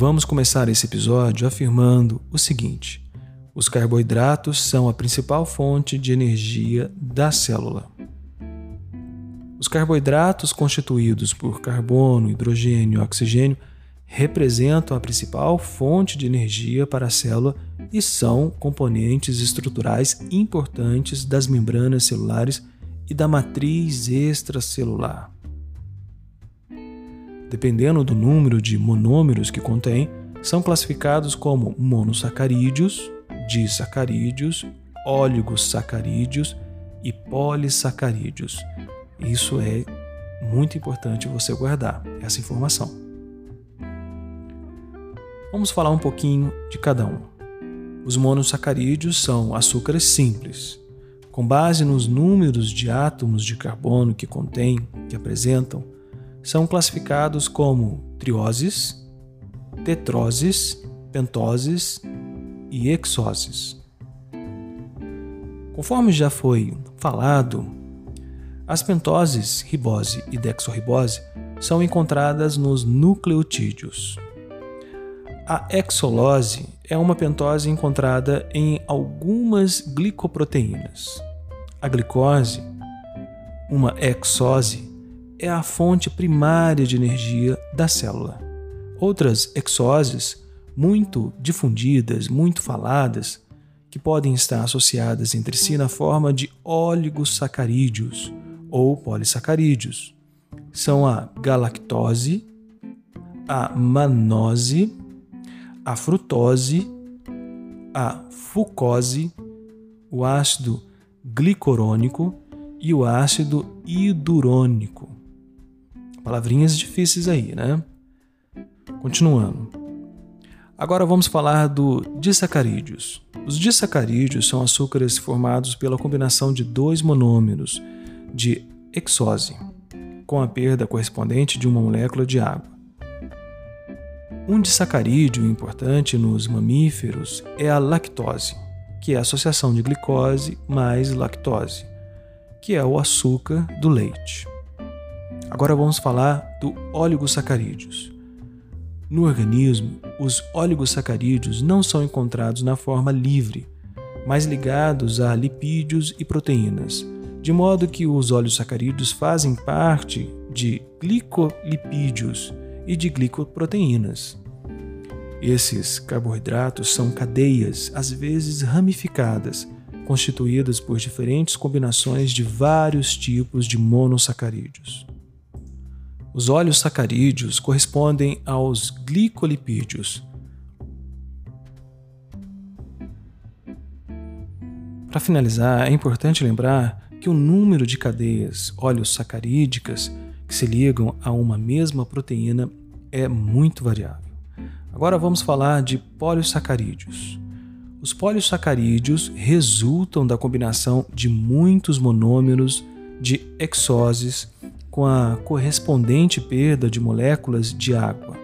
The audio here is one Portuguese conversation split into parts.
Vamos começar esse episódio afirmando o seguinte: os carboidratos são a principal fonte de energia da célula. Os carboidratos constituídos por carbono, hidrogênio e oxigênio representam a principal fonte de energia para a célula e são componentes estruturais importantes das membranas celulares e da matriz extracelular. Dependendo do número de monômeros que contém, são classificados como monossacarídeos, disacarídeos, oligosacarídeos e polissacarídeos. Isso é muito importante você guardar essa informação. Vamos falar um pouquinho de cada um. Os monossacarídeos são açúcares simples. Com base nos números de átomos de carbono que contêm, que apresentam, são classificados como trioses, tetroses, pentoses e hexoses. Conforme já foi falado, as pentoses, ribose e dexorribose são encontradas nos nucleotídeos. A hexolose é uma pentose encontrada em algumas glicoproteínas. A glicose, uma hexose, é a fonte primária de energia da célula. Outras exoses, muito difundidas, muito faladas, que podem estar associadas entre si na forma de oligosacarídeos ou polissacarídeos, são a galactose, a manose, a frutose, a fucose, o ácido glicorônico e o ácido hidurônico. Palavrinhas difíceis aí, né? Continuando. Agora vamos falar do disacarídeos. Os disacarídeos são açúcares formados pela combinação de dois monômeros de exose, com a perda correspondente de uma molécula de água. Um disacarídeo importante nos mamíferos é a lactose, que é a associação de glicose mais lactose, que é o açúcar do leite. Agora vamos falar do oligosacarídeos. No organismo, os oligosacarídeos não são encontrados na forma livre, mas ligados a lipídios e proteínas, de modo que os oligosacarídeos fazem parte de glicolipídios e de glicoproteínas. Esses carboidratos são cadeias, às vezes ramificadas, constituídas por diferentes combinações de vários tipos de monossacarídeos. Os óleos sacarídeos correspondem aos glicolipídios. Para finalizar, é importante lembrar que o número de cadeias sacarídicas que se ligam a uma mesma proteína é muito variável. Agora vamos falar de polissacarídeos. Os polissacarídeos resultam da combinação de muitos monômeros de exoses com a correspondente perda de moléculas de água.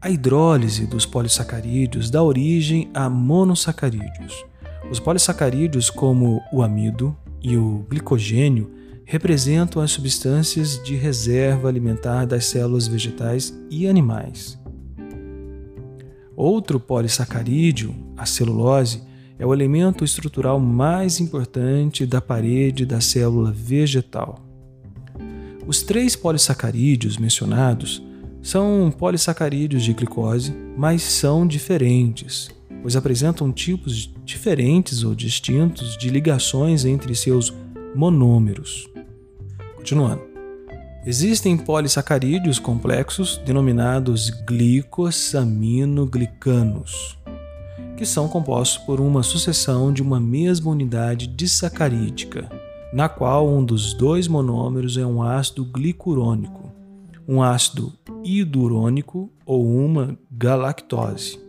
A hidrólise dos polissacarídeos dá origem a monossacarídeos. Os polissacarídeos, como o amido e o glicogênio, representam as substâncias de reserva alimentar das células vegetais e animais. Outro polissacarídeo, a celulose, é o elemento estrutural mais importante da parede da célula vegetal. Os três polissacarídeos mencionados são polissacarídeos de glicose, mas são diferentes, pois apresentam tipos diferentes ou distintos de ligações entre seus monômeros. Continuando. Existem polissacarídeos complexos denominados glicosaminoglicanos, que são compostos por uma sucessão de uma mesma unidade disacarídica na qual um dos dois monômeros é um ácido glicurônico, um ácido hidurônico ou uma galactose.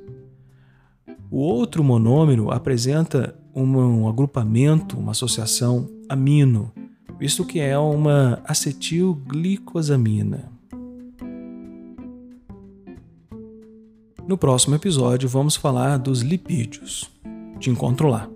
O outro monômero apresenta um agrupamento, uma associação amino, visto que é uma acetilglicosamina. No próximo episódio vamos falar dos lipídios. Te encontro lá.